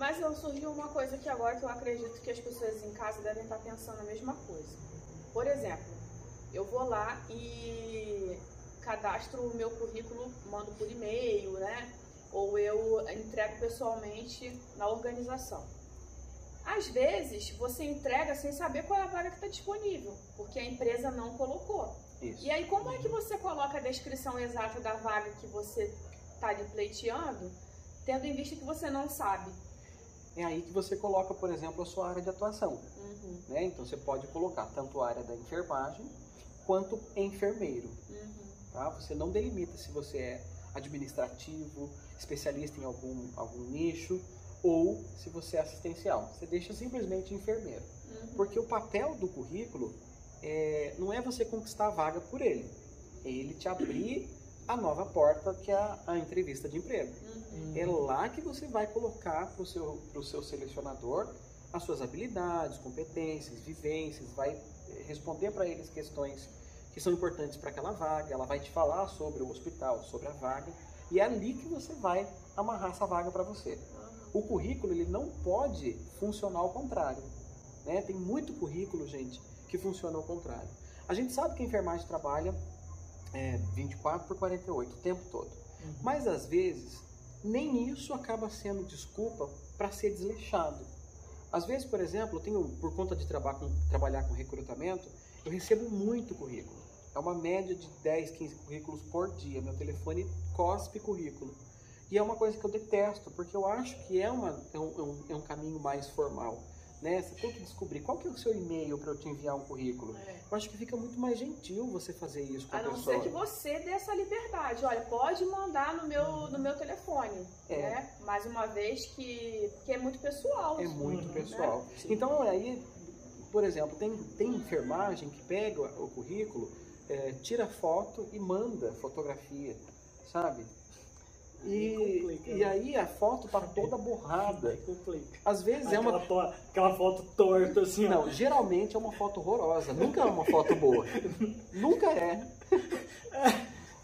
Mas surgiu uma coisa aqui agora que eu acredito que as pessoas em casa devem estar pensando a mesma coisa. Por exemplo, eu vou lá e cadastro o meu currículo, mando por e-mail, né? Ou eu entrego pessoalmente na organização. Às vezes, você entrega sem saber qual é a vaga que está disponível, porque a empresa não colocou. Isso. E aí, como é que você coloca a descrição exata da vaga que você está pleiteando, tendo em vista que você não sabe? É aí que você coloca, por exemplo, a sua área de atuação. Uhum, Né? Então você pode colocar tanto a área da enfermagem quanto enfermeiro. uhum. Tá? Você não delimita se você é administrativo, especialista em algum, algum nicho ou se você é assistencial. Você deixa simplesmente enfermeiro. Uhum. Porque o papel do currículo é, não é você conquistar a vaga por ele, é ele te abrir a nova porta que é a, a entrevista de emprego. Uhum. É lá que você vai colocar para o seu, pro seu selecionador as suas habilidades, competências, vivências, vai eh, responder para eles questões que são importantes para aquela vaga, ela vai te falar sobre o hospital, sobre a vaga, e é ali que você vai amarrar essa vaga para você. O currículo ele não pode funcionar ao contrário. Né? Tem muito currículo, gente, que funciona ao contrário. A gente sabe que a enfermagem trabalha é, 24 por 48 o tempo todo. Mas às vezes, nem isso acaba sendo desculpa para ser desleixado. Às vezes, por exemplo, eu tenho, por conta de traba com, trabalhar com recrutamento, eu recebo muito currículo. É uma média de 10, 15 currículos por dia. Meu telefone cospe currículo. E é uma coisa que eu detesto, porque eu acho que é, uma, é, um, é um- é um caminho mais formal. Né? Você tem que descobrir qual que é o seu e-mail para eu te enviar um currículo. É. Eu acho que fica muito mais gentil você fazer isso com a, A não pessoa. ser que você dê essa liberdade. Olha, pode mandar no meu, no meu telefone. É. Né? Mais uma vez que, que é muito pessoal. É muito Uhum. pessoal. Sim. Então aí, por exemplo, tem, tem enfermagem que pega o currículo, é, tira foto e manda fotografia, sabe? E, complica, e né? aí a foto tá toda borrada. Complica. Às vezes é Aquela, uma. to- aquela foto torta assim, ó. Não, geralmente é uma foto horrorosa. Nunca é uma foto boa. Nunca é.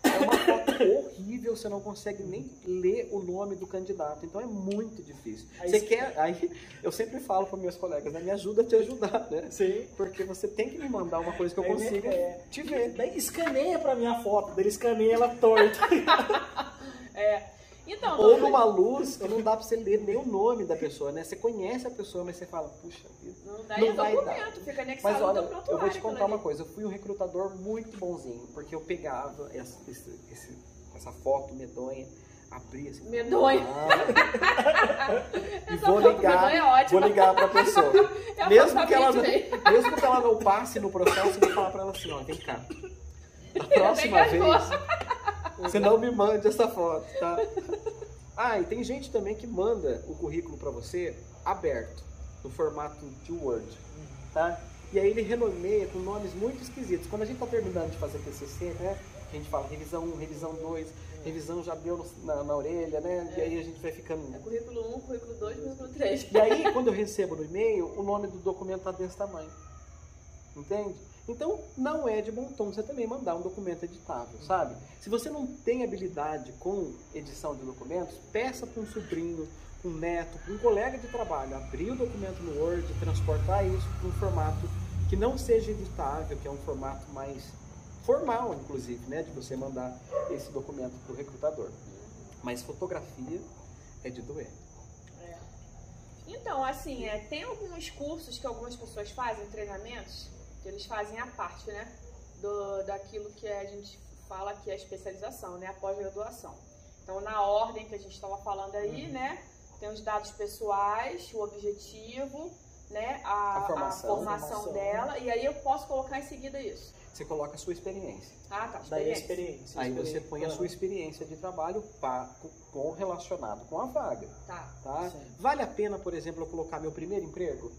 É uma foto horrível, você não consegue nem ler o nome do candidato. Então é muito difícil. Aí Você quer. Aí eu sempre falo para meus colegas, né? Me ajuda a te ajudar, né? Sim. Porque você tem que me mandar uma coisa que eu É, consiga é. te ver. Daí escaneia pra minha foto, daí escaneia ela torta. É. Então, Ou numa luz que não dá pra você ler nem o nome da pessoa, né? Você conhece a pessoa, mas você fala, puxa vida. não dá não vai documento, fica Mas anexado olha, no prontuário. eu vou te contar uma ali. coisa. Eu fui um recrutador muito bonzinho, porque eu pegava essa, esse- esse- essa foto medonha, abria assim. Medonha. Ah, e vou ligar, é vou ligar pra pessoa. É a mesmo, que ela não, mesmo. que ela não passe no processo, eu vou falar pra ela assim, ó, vem cá. Da próxima Vem vez, você não me mande essa foto, tá? Ah, e tem gente também que manda o currículo pra você aberto, no formato de Word, tá? E aí ele renomeia com nomes muito esquisitos. Quando a gente tá terminando de fazer TCC, né? A gente fala revisão 1, revisão 2, revisão já deu no- na, na orelha, né? E aí a gente vai ficando... É currículo 1, currículo 2, currículo 3. E aí, quando eu recebo no e-mail, o nome do documento tá desse tamanho. Entende? Então, não é de bom tom você também mandar um documento editável, sabe? Se você não tem habilidade com edição de documentos, peça para um sobrinho, um neto, um colega de trabalho abrir o documento no Word, transportar isso para um formato que não seja editável, que é um formato mais formal, inclusive, né? De você mandar esse documento para o recrutador. Mas fotografia é de doer. É. Então, assim, é, tem alguns cursos que algumas pessoas fazem, treinamentos, que eles fazem a parte, né? Do, daquilo que a gente fala que é a especialização, né? A pós-graduação. Então, na ordem que a gente estava falando aí, né? Tem os dados pessoais, o objetivo, né? A, A formação. a formação dela. E aí eu posso colocar em seguida isso. Você coloca a sua experiência. Ah, tá. Daí a experiência. experiência. Aí você experiência. põe a sua experiência de trabalho pa- com- relacionado com a vaga, Tá. tá? Sim. Vale a pena, por exemplo, eu colocar meu primeiro emprego?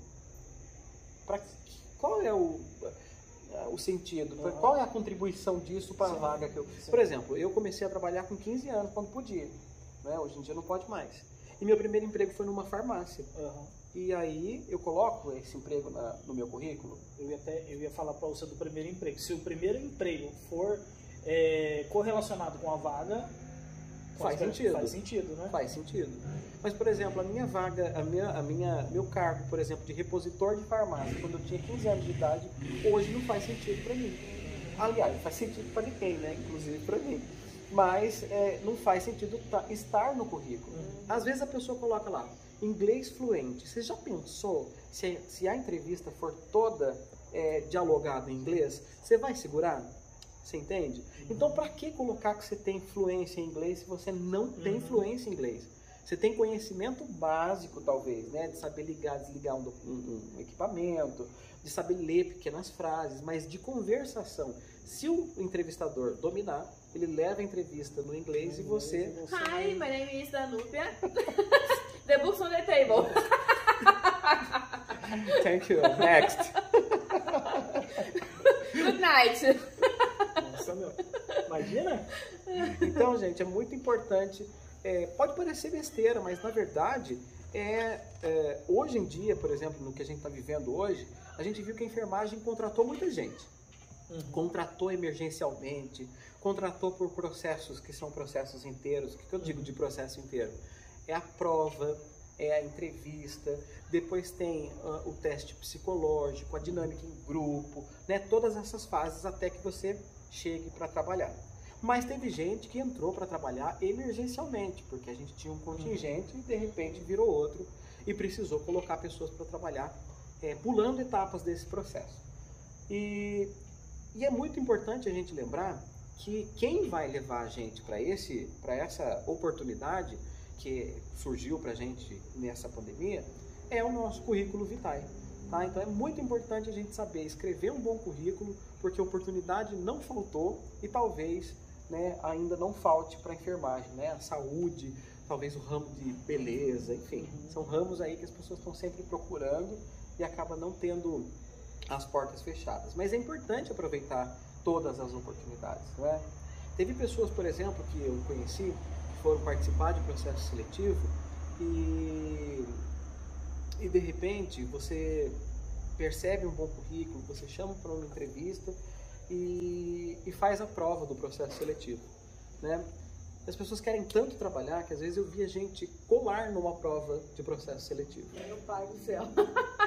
Pra, qual é o, o sentido? Aham. Qual é a contribuição disso para a vaga que eu... Sim. Por exemplo, eu comecei a trabalhar com 15 anos, quando podia. Né? Hoje em dia não pode mais. E meu primeiro emprego foi numa farmácia. Aham. E aí eu coloco esse emprego na- no meu currículo. Eu ia, até, eu ia falar pra você do primeiro emprego. Se o primeiro emprego for é, correlacionado com a vaga, Faz sentido. Faz sentido, né? Faz sentido. Mas, por exemplo, a minha vaga, a minha, a minha, meu cargo, por exemplo, de repositor de farmácia, quando eu tinha 15 anos de idade, hoje não faz sentido para mim. Aliás, faz sentido para ninguém, né? Inclusive para mim. Mas é, não faz sentido estar no currículo. Uhum. Às vezes a pessoa coloca lá, inglês fluente. Você já pensou se, se a entrevista for toda é, dialogada em inglês? Você vai segurar? Você entende? Então, para que colocar que você tem fluência em inglês se você não tem uhum. fluência em inglês? Você tem conhecimento básico, talvez, né? De saber ligar, desligar um, um, um equipamento, de saber ler pequenas frases, mas de conversação. Se o entrevistador dominar, ele leva a entrevista no inglês e você. Hi, my name is Danupia. the books on the table. Thank you. Next. Good night. Nossa, meu. Imagina? Então, gente, é muito importante. É, pode parecer besteira, mas na verdade, é, é, hoje em dia, por exemplo, no que a gente está vivendo hoje, a gente viu que a enfermagem contratou muita gente. Uhum. Contratou emergencialmente, contratou por processos que são processos inteiros. O que eu digo de processo inteiro? É a prova, é a entrevista, depois tem uh, o teste psicológico, a dinâmica em grupo, né? todas essas fases até que você chegue para trabalhar. Mas teve gente que entrou para trabalhar emergencialmente, porque a gente tinha um contingente e de repente virou outro e precisou colocar pessoas para trabalhar, é, pulando etapas desse processo. E, e é muito importante a gente lembrar que quem vai levar a gente para esse, para essa oportunidade que surgiu para a gente nessa pandemia é o nosso currículo vitae. Tá? Então é muito importante a gente saber escrever um bom currículo, porque oportunidade não faltou e talvez né, ainda não falte para a enfermagem, né? a saúde, talvez o ramo de beleza, enfim, são ramos aí que as pessoas estão sempre procurando e acaba não tendo as portas fechadas. Mas é importante aproveitar todas as oportunidades, não é? Teve pessoas, por exemplo, que eu conheci, que foram participar de processo seletivo e, e de repente você percebe um bom currículo, você chama para uma entrevista e, e faz a prova do processo seletivo, né? As pessoas querem tanto trabalhar que às vezes eu via gente colar numa prova de processo seletivo. Meu pai do céu.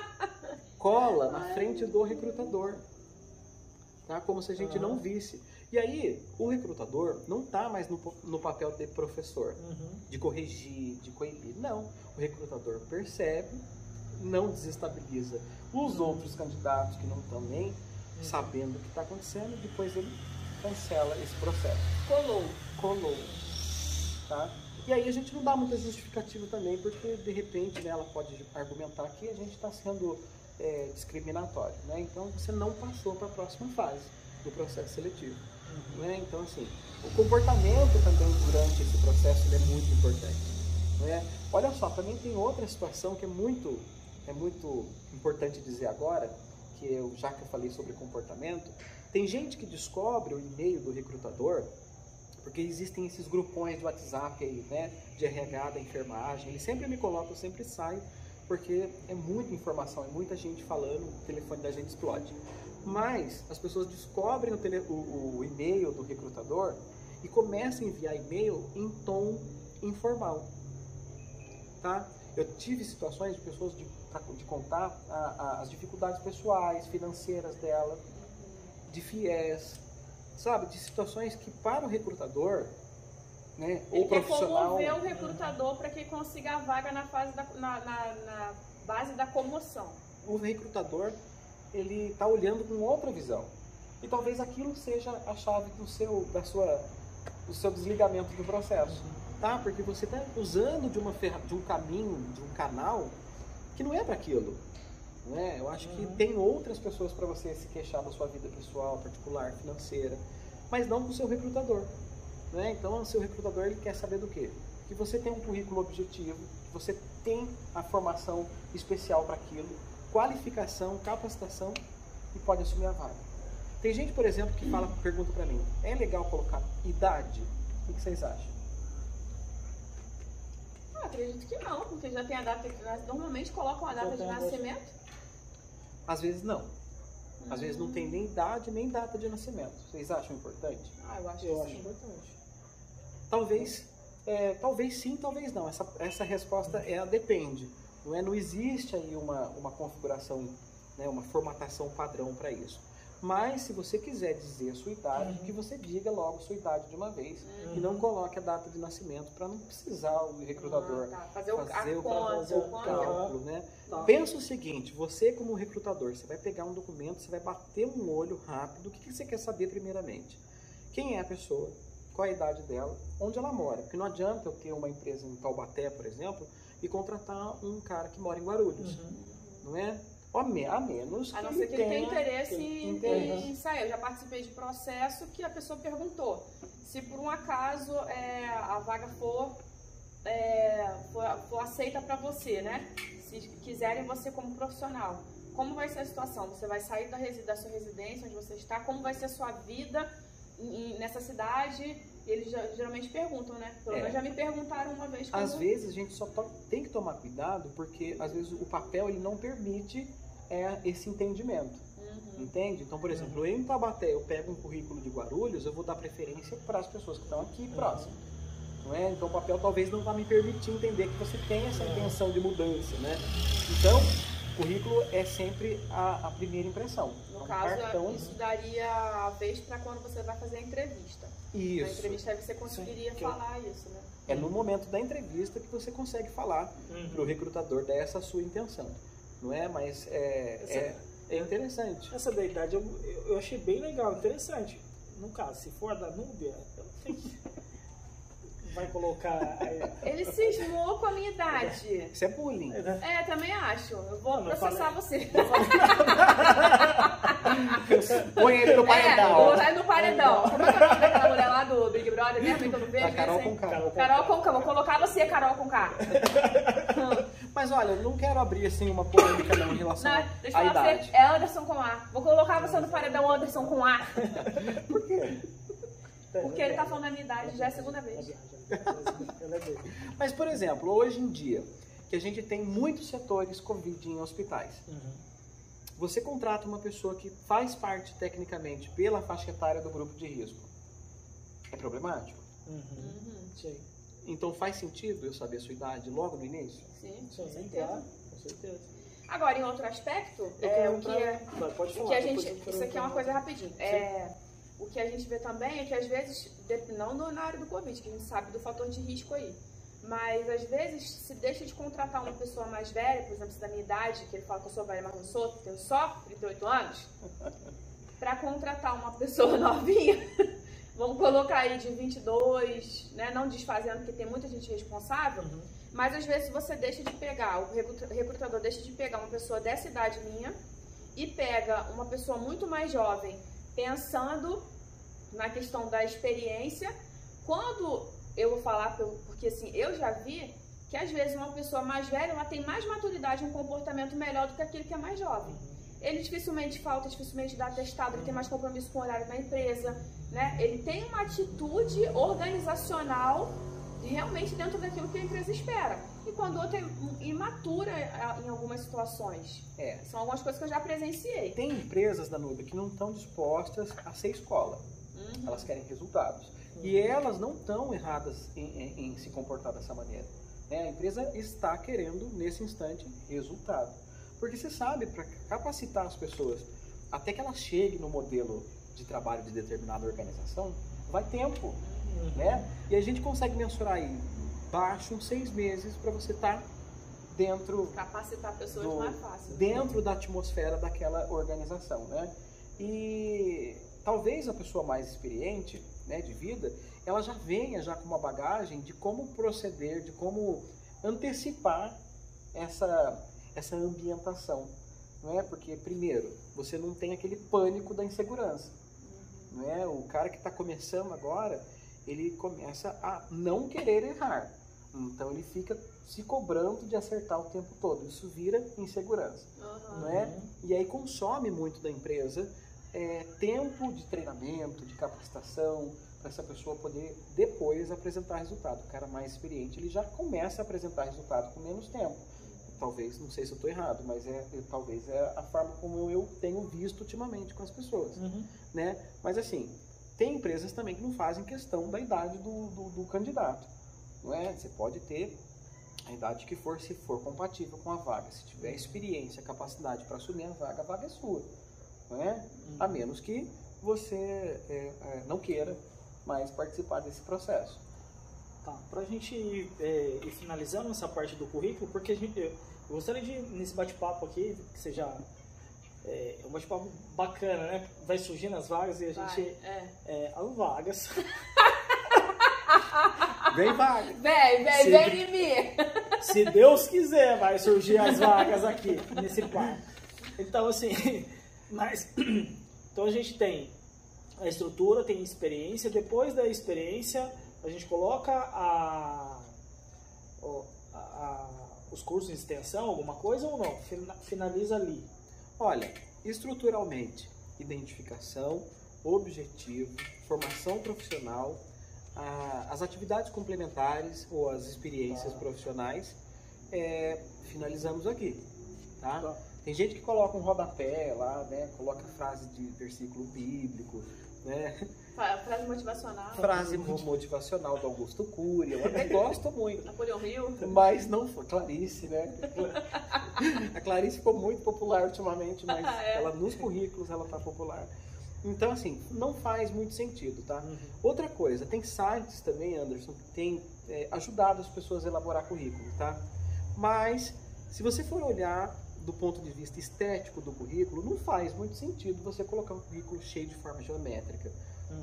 Cola na frente do recrutador tá? como se a gente uhum. não visse. E aí, o recrutador não está mais no, no, papel de professor, uhum. de corrigir, de coibir. Não. O recrutador percebe, não desestabiliza os outros candidatos que não estão nem uhum. sabendo o que está acontecendo, depois ele cancela esse processo. Colou. Colou. Tá? E aí a gente não dá muita justificativa também, porque de repente né, ela pode argumentar que a gente está sendo é, discriminatório. Né? Então você não passou para a próxima fase do processo seletivo. Uhum. Né? Então, assim, o comportamento também durante esse processo é muito importante. Né? Olha só, também tem outra situação que é muito, é muito importante dizer agora, que eu, já que eu falei sobre comportamento, tem gente que descobre o e-mail do recrutador, porque existem esses grupões de WhatsApp aí, né, de RH da enfermagem, ele sempre me coloca, eu sempre saio porque é muita informação, é muita gente falando, o telefone da gente explode. Mas as pessoas descobrem o, tele, o, o e-mail do recrutador e começam a enviar e-mail em tom informal. Tá? Eu tive situações de pessoas de, de contar a, a, as dificuldades pessoais, financeiras dela, de fiéis, sabe? De situações que para o recrutador né? Ele ou profissional. Quer promover o recrutador para que consiga a vaga na, fase da, na, na, na base da comoção. O recrutador ele está olhando com outra visão e talvez aquilo seja a chave do seu da sua do seu desligamento do processo, tá? Porque você está usando de uma de um caminho, de um canal que não é para aquilo. Né? Eu acho que uhum. tem outras pessoas para você se queixar da sua vida pessoal, particular, financeira, mas não com o seu recrutador. Né? Então, o seu recrutador ele quer saber do quê? Que você tem um currículo objetivo, que você tem a formação especial para aquilo, qualificação, capacitação e pode assumir a vaga. Tem gente, por exemplo, que fala, pergunta para mim: é legal colocar idade? O que vocês acham? Acredito que não, porque já tem a data. Normalmente colocam a data de nascimento. Às vezes não. Às vezes não tem nem idade nem data de nascimento. Vocês acham importante? Ah, eu acho eu que acho sim. importante. Talvez É, talvez sim, talvez não. Essa, essa resposta é depende. Não, é, não existe aí uma, uma configuração, né, uma formatação padrão para isso. Mas se você quiser dizer a sua idade, Uhum. que você diga logo a sua idade de uma vez. Uhum. E não coloque a data de nascimento para não precisar o recrutador Ah, tá. Fazer o, fazer o, conta, o cálculo, né? Tá. Pensa o seguinte, você como recrutador, você vai pegar um documento, você vai bater um olho rápido, o que, que você quer saber primeiramente? Quem é a pessoa? Qual a idade dela? Onde ela mora? Porque não adianta eu ter uma empresa em Taubaté, por exemplo, e contratar um cara que mora em Guarulhos, Uhum. não é? A, me- a menos A não ser que ele tenha interesse que em, interesse. em sair. Eu já participei de processo que a pessoa perguntou se por um acaso é, a vaga for, é, for, for aceita para você, né? Se quiserem você como profissional. Como vai ser a situação? Você vai sair da, da sua residência, onde você está? Como vai ser a sua vida em- nessa cidade? Eles geralmente perguntam, né? Pelo É. menos já me perguntaram uma vez. Às vezes a gente só tem que tomar cuidado porque às vezes o papel ele não permite é, esse entendimento. Uhum. Entende? Então, por exemplo, eu em Taubaté, eu pego um currículo de Guarulhos, eu vou dar preferência para as pessoas que estão aqui próximo. Não é? Então, o papel talvez não vá me permitir entender que você tem essa É. intenção de mudança, né? Então, currículo é sempre a, a primeira impressão. É No um caso, cartão. isso daria a vez para quando você vai fazer a entrevista. Na Isso. entrevista aí você conseguiria Sim, falar isso, né? É no momento da entrevista que você consegue falar Uhum. para o recrutador dessa sua intenção. Não é? Mas é, Essa- é, é interessante. Essa da idade eu, eu- eu achei bem legal, interessante. No caso, se for da Núbia, eu não sei. Vai colocar. aí- Ele cismou com a minha idade. Isso é bullying. né? É, também acho. Eu vou Não, não processar falei. você. Põe ele no É, vou paredão. ele no paredão. Como é que é o nome daquela mulher lá do Big Brother mesmo? Então não vejo. Da Carol né, com K. Carol Carol com K. Vou colocar você, Carol com K. Mas olha, eu não quero abrir assim uma polêmica não em relação Não, deixa à eu falar idade. você. É Anderson com A. Vou colocar você no paredão Anderson com A. Por quê? Porque ele tá falando a minha idade já é a segunda vez. Mas, por exemplo, hoje em dia, que a gente tem muitos setores Covid em hospitais, Uhum. você contrata uma pessoa que faz parte tecnicamente pela faixa etária do grupo de risco. É problemático? Uhum. Uhum. Sim, Então faz sentido eu saber a sua idade logo no início? Sim, sim, com certeza. claro, com certeza. Agora, em outro aspecto, é, o que entrar- é, pode o falar. que a gente, isso aqui é uma coisa rapidinho. É, o que a gente vê também é que às vezes, não no- na área do Covid, que a gente sabe do fator de risco aí, mas às vezes se deixa de contratar uma pessoa mais velha, por exemplo, se da minha idade, que ele fala que eu sou velha, mas não sou, tenho só 38 anos, para contratar uma pessoa novinha, vamos colocar aí de 22, né, não desfazendo, porque tem muita gente responsável, Uhum. mas às vezes você deixa de pegar, o recruta- recrutador deixa de pegar uma pessoa dessa idade minha e pega uma pessoa muito mais jovem, pensando na questão da experiência. Quando eu vou falar, porque assim, eu já vi que às vezes uma pessoa mais velha, ela tem mais maturidade, um comportamento melhor do que aquele que é mais jovem. Ele dificilmente falta, dificilmente dá atestado, ele tem mais compromisso com o horário da empresa, né? Ele tem uma atitude organizacional realmente dentro daquilo que a empresa espera. E quando outra é imatura em algumas situações. É. São algumas coisas que eu já presenciei. Tem empresas da Nube que não estão dispostas a ser escola. Uhum. Elas querem resultados. E elas não estão erradas em, em- em se comportar dessa maneira. né? A empresa está querendo, nesse instante, resultado. Porque você sabe, para capacitar as pessoas, até que elas cheguem no modelo de trabalho de determinada organização, vai tempo. Uhum. Né? E a gente consegue mensurar aí, baixo, uns seis meses, para você estar dentro Capacitar pessoas do- é fácil. dentro da atmosfera daquela organização, né? E talvez a pessoa mais experiente, né, de vida, ela já venha já com uma bagagem de como proceder, de como antecipar essa essa ambientação, não é? Porque primeiro, você não tem aquele pânico da insegurança, não é? O cara que está começando agora, ele começa a não querer errar, então ele fica se cobrando de acertar o tempo todo. Isso vira insegurança, Uhum. não é? E aí consome muito da empresa é, tempo de treinamento, de capacitação, para essa pessoa poder depois apresentar resultado. O cara mais experiente, ele já começa a apresentar resultado com menos tempo. Talvez, não sei se eu estou errado, mas é, talvez é a forma como eu tenho visto ultimamente com as pessoas Uhum. né? Mas assim, tem empresas também que não fazem questão da idade do, do, do candidato, não é? Você pode ter a idade que for, se for compatível com a vaga. Se tiver experiência, capacidade para assumir a vaga, a vaga é sua, não é? A menos que você é, é, não queira mais participar desse processo. Tá, para a gente é, ir finalizando essa parte do currículo, porque a gente, eu gostaria de, nesse bate-papo aqui, que seja é, um bate-papo bacana, né? Vai surgindo as vagas e a Vai, gente. é. É, as vagas. Vem vaga! Vem, vem, Sim. vem em mim. Se Deus quiser, vai surgir as vagas aqui nesse quarto. Então, assim, mas. Então a gente tem a estrutura, tem experiência. Depois da experiência, a gente coloca a, a- a- os cursos de extensão, alguma coisa ou não? Fina- Finaliza ali. Olha, estruturalmente, identificação, objetivo, formação profissional, a- as atividades complementares ou as experiências Tá. profissionais, é, finalizamos aqui, tá? Tá. Tem gente que coloca um rodapé lá, né? Coloca frase de versículo bíblico, né? Frase motivacional. Frase motivacional do Augusto Cury, eu até gosto muito. Napoleão Rio. Mas não foi. Clarice, né? A Clarice ficou muito popular ultimamente, mas É. ela nos currículos ela tá popular. Então, assim, não faz muito sentido, tá? Uhum. Outra coisa, tem sites também, Anderson, que tem é, ajudado as pessoas a elaborar currículo, tá? Mas, se você for olhar do ponto de vista estético do currículo, não faz muito sentido você colocar um currículo cheio de forma geométrica,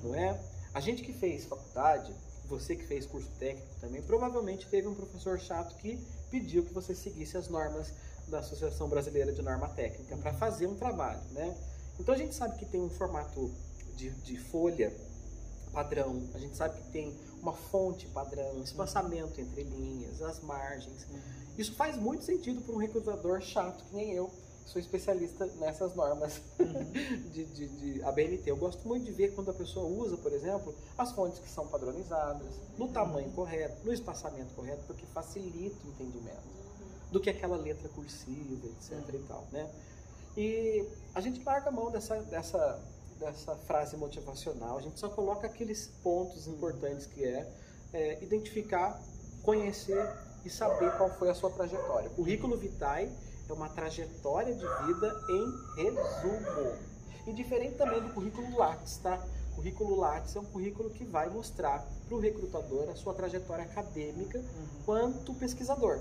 não é? A gente que fez faculdade, você que fez curso técnico também, provavelmente teve um professor chato que pediu que você seguisse as normas da Associação Brasileira de Norma Técnica para fazer um trabalho, né? Então a gente sabe que tem um formato de, de folha padrão, a gente sabe que tem uma fonte padrão, espaçamento entre linhas, as margens. Isso faz muito sentido para um recrutador chato que nem eu, que sou especialista nessas normas de, de, de ABNT. Eu gosto muito de ver quando a pessoa usa, por exemplo, as fontes que são padronizadas, no tamanho correto, no espaçamento correto, porque facilita o entendimento do que aquela letra cursiva, etc. e tal, né? E a gente larga a mão dessa, dessa, dessa frase motivacional, a gente só coloca aqueles pontos importantes que é, é, identificar, conhecer e saber qual foi a sua trajetória. O currículo vitae é uma trajetória de vida em resumo. E diferente também do currículo Lattes, tá? O currículo Lattes é um currículo que vai mostrar para o recrutador a sua trajetória acadêmica quanto pesquisador.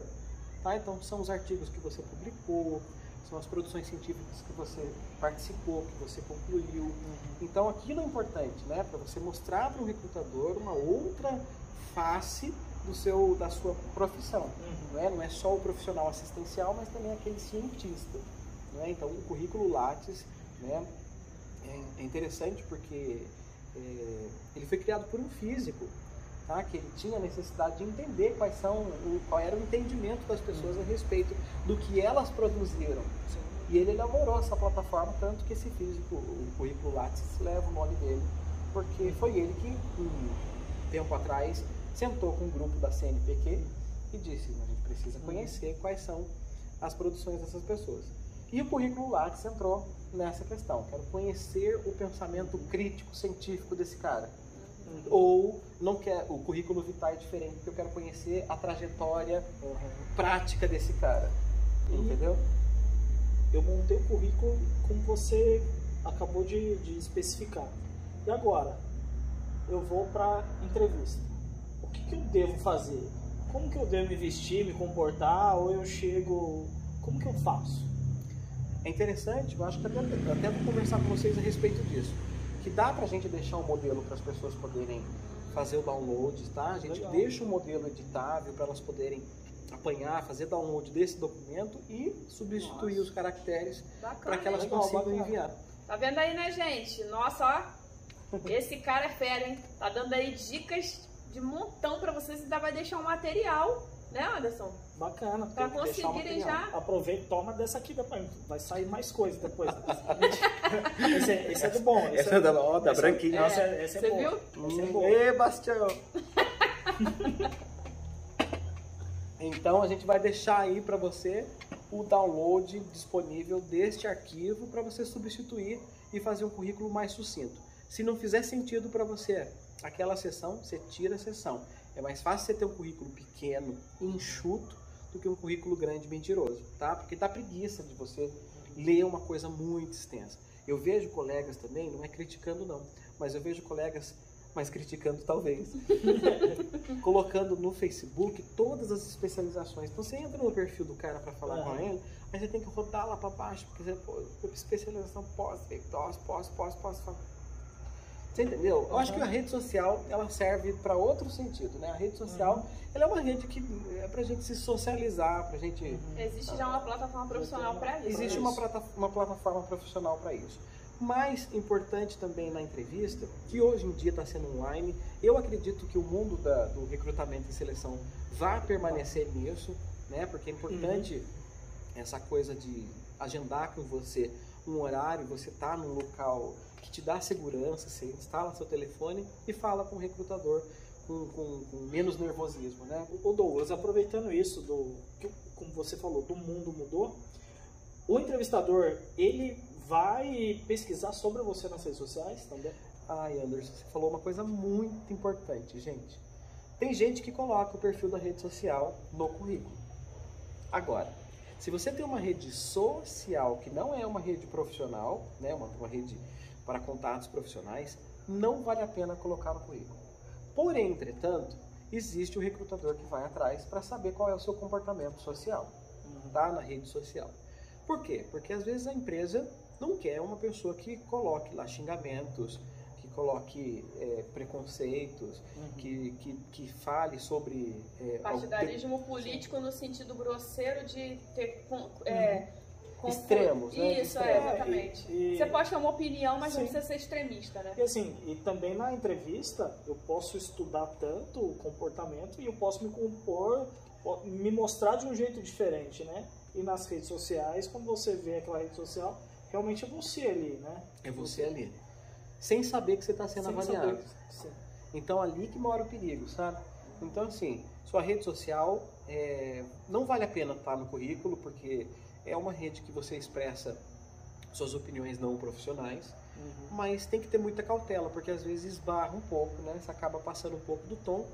Tá? Então, são os artigos que você publicou, são as produções científicas que você participou, que você concluiu. Então, aquilo é importante, né? Para você mostrar para o recrutador uma outra face do seu, da sua profissão. Não é, não é só o profissional assistencial, mas também aquele cientista. Não é? Então, o currículo Lattes né, é, é interessante porque é, ele foi criado por um físico, tá? que ele tinha a necessidade de entender quais são, o, qual era o entendimento das pessoas a respeito do que elas produziram. E ele elaborou essa plataforma, tanto que esse físico, o currículo Lattes, leva o nome dele, porque foi ele que, um tempo atrás, sentou com um grupo da CNPq e disse: a gente precisa conhecer quais são as produções dessas pessoas. E o currículo Lattes entrou nessa questão. Quero conhecer o pensamento crítico científico desse cara. Ou não quer, o currículo vitae é diferente, porque eu quero conhecer a trajetória prática desse cara. Entendeu? Eu montei o currículo como você acabou de, de especificar. E agora? Eu vou para entrevista. O que, eu devo fazer? Como que eu devo me vestir, me comportar? Ou eu chego. Como que eu faço? É interessante, eu acho que até, até vou conversar com vocês a respeito disso. Que dá pra gente deixar um modelo para as pessoas poderem fazer o download, tá? A gente Legal. deixa um modelo editável para elas poderem apanhar, fazer download desse documento e substituir Nossa. os caracteres para que elas legal, consigam bacana. enviar. Tá vendo aí, né, gente? Nossa, ó. Esse cara é fera, hein? Tá dando aí dicas de montão pra vocês e ainda vai deixar um material, né, Anderson? Bacana. O conseguirem já. Aproveita e toma dessa aqui depois. Vai sair mais coisa depois. esse, é, esse é do bom. Esse Essa é da, ó, da esse é- branquinha. Essa é, essa é Você boa. viu? Essa é Hum, boa. Ê, Bastião! então a gente vai deixar aí para você o download disponível deste arquivo para você substituir e fazer um currículo mais sucinto. Se não fizer sentido para você aquela sessão, você tira a sessão. É mais fácil você ter um currículo pequeno, enxuto, do que um currículo grande mentiroso, tá? Porque dá preguiça de você ler uma coisa muito extensa. Eu vejo colegas também, não é criticando não, mas eu vejo colegas, mas criticando talvez, colocando no Facebook todas as especializações. Então você entra no perfil do cara para falar com ele, aí você tem que rodar lá para baixo, porque você, pô, especialização pós, pós, pós, pós, pós, pós. Você entendeu? Eu acho que a rede social ela serve para outro sentido, né? A rede social uhum. ela é uma rede que é para gente se socializar, para gente. Uhum. Existe já uma plataforma profissional para isso. Existe uma, plata uma plataforma profissional para isso. Mais importante também na entrevista, que hoje em dia está sendo online, eu acredito que o mundo da, do recrutamento e seleção vai permanecer nisso, né? Porque é importante uhum. essa coisa de agendar com você um horário, você tá num local que te dá segurança, você instala seu telefone e fala com o recrutador com, com, com menos nervosismo, né? O Douglas, aproveitando isso, do, que, como você falou, do mundo mudou, o entrevistador, ele vai pesquisar sobre você nas redes sociais também? Ai, Anderson, você falou uma coisa muito importante, gente. Tem gente que coloca o perfil da rede social no currículo. Agora, se você tem uma rede social que não é uma rede profissional, né, uma, uma rede para contatos profissionais, não vale a pena colocar no currículo. Porém, entretanto, existe o recrutador que vai atrás para saber qual é o seu comportamento social, tá? Na rede social. Por quê? Porque às vezes a empresa não quer uma pessoa que coloque lá xingamentos, coloque é, preconceitos, uhum. que, que, que fale sobre. É, Partidarismo político no sentido grosseiro de ter. É, uhum extremos, né? Isso, é, exatamente. E, e... Você pode ter uma opinião, mas sim. não precisa ser extremista, né? E assim, e também na entrevista eu posso estudar tanto o comportamento e eu posso me compor, me mostrar de um jeito diferente, né? E nas redes sociais, quando você vê aquela rede social, realmente é você ali, né? É você, você ali. Sem saber que você está sendo Sem avaliado. Saber, então ali que mora o perigo, sabe? Então assim, sua rede social é, não vale a pena estar no currículo, porque é uma rede que você expressa suas opiniões não profissionais, uhum. mas tem que ter muita cautela, porque às vezes esbarra um pouco, né? Você acaba passando um pouco do tom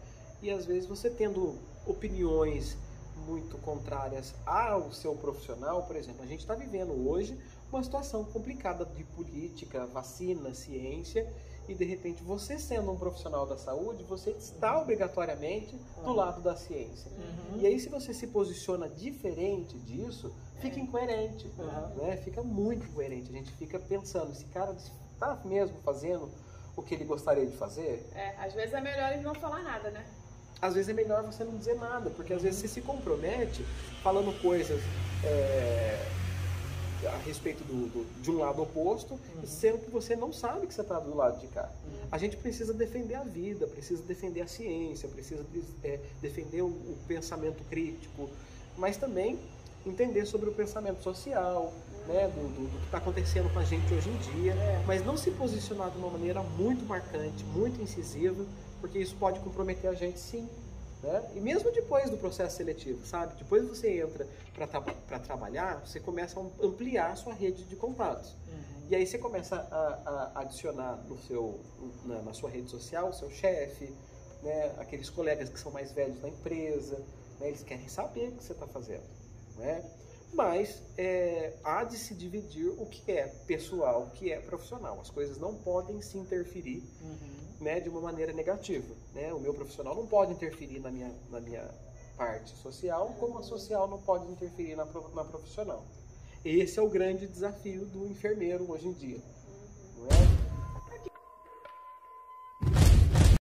e às vezes você tendo opiniões muito contrárias ao seu profissional, por exemplo, a gente está vivendo hoje uma situação complicada de política, vacina, ciência, e de repente você sendo um profissional da saúde, você está obrigatoriamente do lado da ciência. Uhum. E aí se você se posiciona diferente disso, fica incoerente, uhum. né? Fica muito incoerente. A gente fica pensando, esse cara está mesmo fazendo o que ele gostaria de fazer? É, às vezes é melhor ele não falar nada, né? Às vezes é melhor você não dizer nada, porque às vezes você se compromete falando coisas é, a respeito do, do, de um lado oposto, uhum. sendo que você não sabe que você está do lado de cá. Uhum. A gente precisa defender a vida, precisa defender a ciência, precisa é, defender o, o, pensamento crítico, mas também entender sobre o pensamento social, uhum. né, do, do, do, que está acontecendo com a gente hoje em dia, é. mas não se posicionar de uma maneira muito marcante, muito incisiva, porque isso pode comprometer a gente sim. Né? E mesmo depois do processo seletivo, sabe? Depois você entra para tra trabalhar, você começa a ampliar a sua rede de contatos. Uhum. E aí você começa a, a adicionar no seu, na, na, sua rede social o seu chefe, né? aqueles colegas que são mais velhos da empresa, né? eles querem saber o que você está fazendo. Né? Mas é, há de se dividir o que é pessoal, o que é profissional. As coisas não podem se interferir. Uhum né, de uma maneira negativa. Né? O meu profissional não pode interferir na minha, na minha parte social, como a social não pode interferir na, na profissional. Esse é o grande desafio do enfermeiro hoje em dia. Não é?